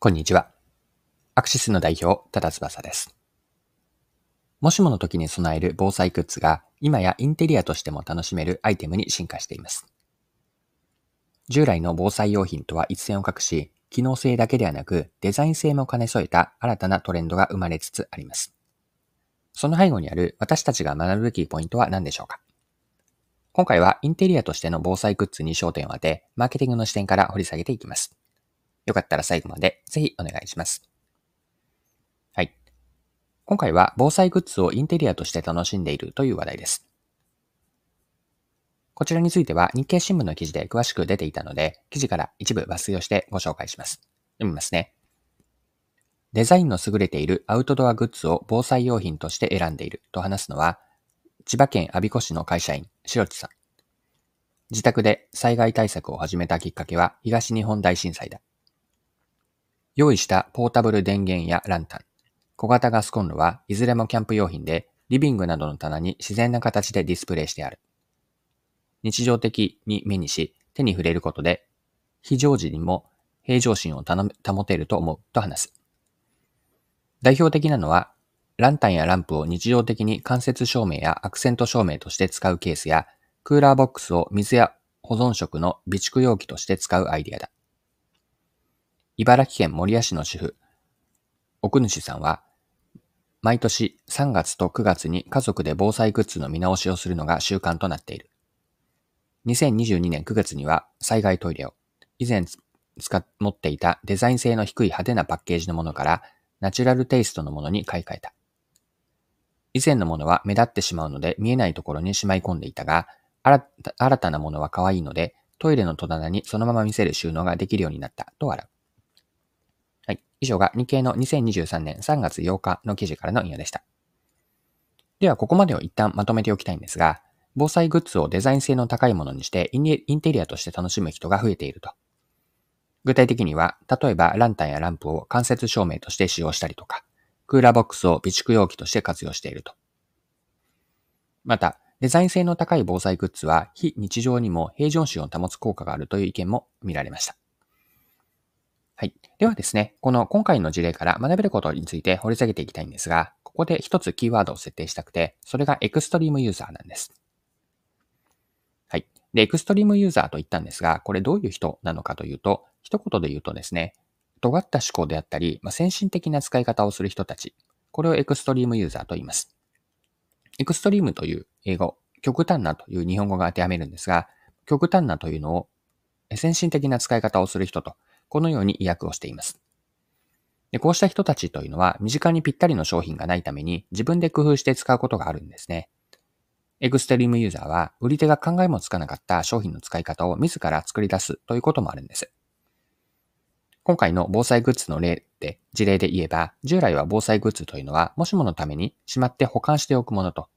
こんにちは。アクシスの代表、ただ翼です。もしもの時に備える防災グッズが今やインテリアとしても楽しめるアイテムに進化しています。従来の防災用品とは一線を画し、機能性だけではなくデザイン性も兼ね添えた新たなトレンドが生まれつつあります。その背後にある私たちが学ぶべきポイントは何でしょうか？今回はインテリアとしての防災グッズに焦点を当て、マーケティングの視点から掘り下げていきます。よかったら最後までぜひお願いします。はい。今回は防災グッズをインテリアとして楽しんでいるという話題です。こちらについては日経新聞の記事で詳しく出ていたので、記事から一部抜粋をしてご紹介します。読みますね。デザインの優れているアウトドアグッズを防災用品として選んでいると話すのは、千葉県我孫子市の会社員、白地さん。自宅で災害対策を始めたきっかけは東日本大震災だ。用意したポータブル電源やランタン、小型ガスコンロはいずれもキャンプ用品で、リビングなどの棚に自然な形でディスプレイしてある。日常的に目にし、手に触れることで、非常時にも平常心を保てると思うと話す。代表的なのは、ランタンやランプを日常的に間接照明やアクセント照明として使うケースや、クーラーボックスを水や保存食の備蓄容器として使うアイデアだ。茨城県守谷市の主婦、奥主さんは、毎年3月と9月に家族で防災グッズの見直しをするのが習慣となっている。2022年9月には災害トイレを、以前使持っていたデザイン性の低い派手なパッケージのものからナチュラルテイストのものに買い替えた。以前のものは目立ってしまうので見えないところにしまい込んでいたが、新たなものは可愛いので、トイレの戸棚にそのまま見せる収納ができるようになったと笑う。以上が日経の2023年3月8日の記事からの引用でした。では、ここまでを一旦まとめておきたいんですが、防災グッズをデザイン性の高いものにしてインテリアとして楽しむ人が増えていると。具体的には、例えばランタンやランプを間接照明として使用したりとか、クーラーボックスを備蓄容器として活用していると。また、デザイン性の高い防災グッズは非日常にも平常心を保つ効果があるという意見も見られました。はい。ではですね、この今回の事例から学べることについて掘り下げていきたいんですが、ここで一つキーワードを設定したくて、それがエクストリームユーザーなんです。はい。で、エクストリームユーザーと言ったんですが、これどういう人なのかというと、一言で言うとですね、尖った思考であったり、まあ、先進的な使い方をする人たち、これをエクストリームユーザーと言います。エクストリームという英語、極端なという日本語が当てはめるんですが、極端なというのを先進的な使い方をする人とこのように意訳をしています。でこうした人たちというのは、身近にぴったりの商品がないために自分で工夫して使うことがあるんですね。エクストリームユーザーは、売り手が考えもつかなかった商品の使い方を自ら作り出すということもあるんです。今回の防災グッズの例で、事例で言えば、従来は防災グッズというのは、もしものためにしまって保管しておくものと、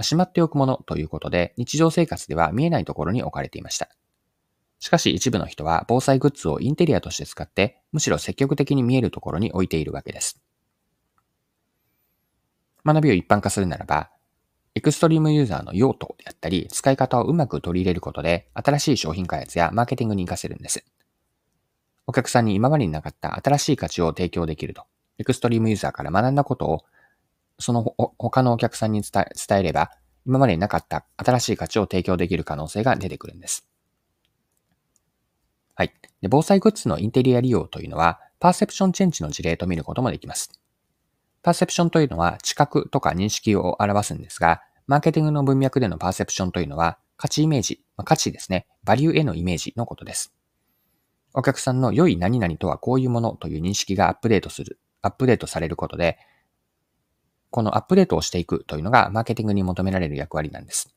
しまっておくものということで、日常生活では見えないところに置かれていました。しかし一部の人は防災グッズをインテリアとして使って、むしろ積極的に見えるところに置いているわけです。学びを一般化するならば、エクストリームユーザーの用途であったり、使い方をうまく取り入れることで、新しい商品開発やマーケティングに活かせるんです。お客さんに今までになかった新しい価値を提供できると、エクストリームユーザーから学んだことを、その他のお客さんに伝えれば、今までになかった新しい価値を提供できる可能性が出てくるんです。はい。で防災グッズのインテリア利用というのは、パーセプションチェンジの事例と見ることもできます。パーセプションというのは知覚とか認識を表すんですが、マーケティングの文脈でのパーセプションというのは、価値イメージま、価値ですね、バリューへのイメージのことです。お客さんの良い何々とはこういうものという認識がアップデートする、アップデートされることで、このアップデートをしていくというのがマーケティングに求められる役割なんです。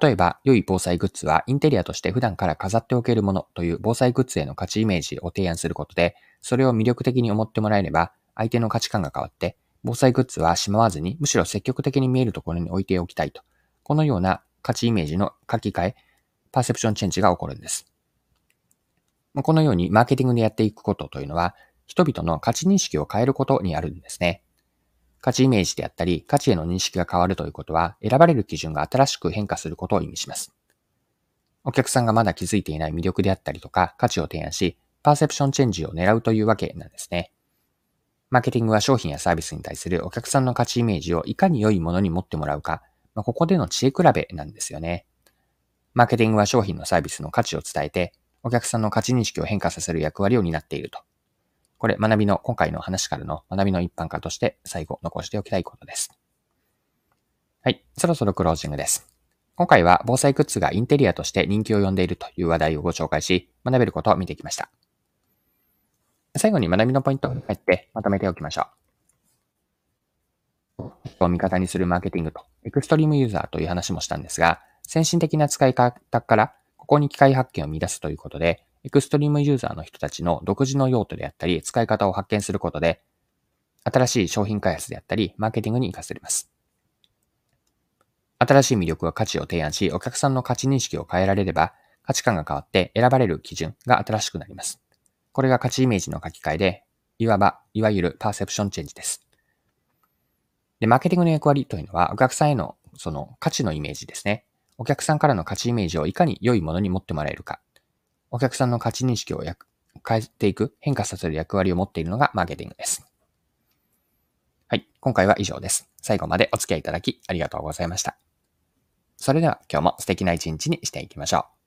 例えば、良い防災グッズはインテリアとして普段から飾っておけるものという防災グッズへの価値イメージを提案することで、それを魅力的に思ってもらえれば、相手の価値観が変わって、防災グッズはしまわずに、むしろ積極的に見えるところに置いておきたいと。このような価値イメージの書き換え、パーセプションチェンジが起こるんです。このようにマーケティングでやっていくことというのは、人々の価値認識を変えることにあるんですね。価値イメージであったり、価値への認識が変わるということは、選ばれる基準が新しく変化することを意味します。お客さんがまだ気づいていない魅力であったりとか、価値を提案し、パーセプションチェンジを狙うというわけなんですね。マーケティングは商品やサービスに対するお客さんの価値イメージをいかに良いものに持ってもらうか、まあ、ここでの知恵比べなんですよね。マーケティングは商品のサービスの価値を伝えて、お客さんの価値認識を変化させる役割を担っていると。これ、学びの、今回の話からの学びの一般化として最後残しておきたいことです。はい、そろそろクロージングです。今回は防災グッズがインテリアとして人気を呼んでいるという話題をご紹介し、学べることを見てきました。最後に学びのポイントを入ってまとめておきましょう。を味方にするマーケティングとエクストリームユーザーという話もしたんですが、先進的な使い方からここに機械発見を見出すということで、エクストリームユーザーの人たちの独自の用途であったり、使い方を発見することで、新しい商品開発であったり、マーケティングに活かせます。新しい魅力は価値を提案し、お客さんの価値認識を変えられれば、価値観が変わって選ばれる基準が新しくなります。これが価値イメージの書き換えで、いわば、いわゆるパーセプションチェンジです。で、マーケティングの役割というのは、お客さんへのその価値のイメージですね。お客さんからの価値イメージをいかに良いものに持ってもらえるか。お客さんの価値認識を変えていく、変化させる役割を持っているのがマーケティングです。はい。今回は以上です。最後までお付き合いいただきありがとうございました。それでは今日も素敵な一日にしていきましょう。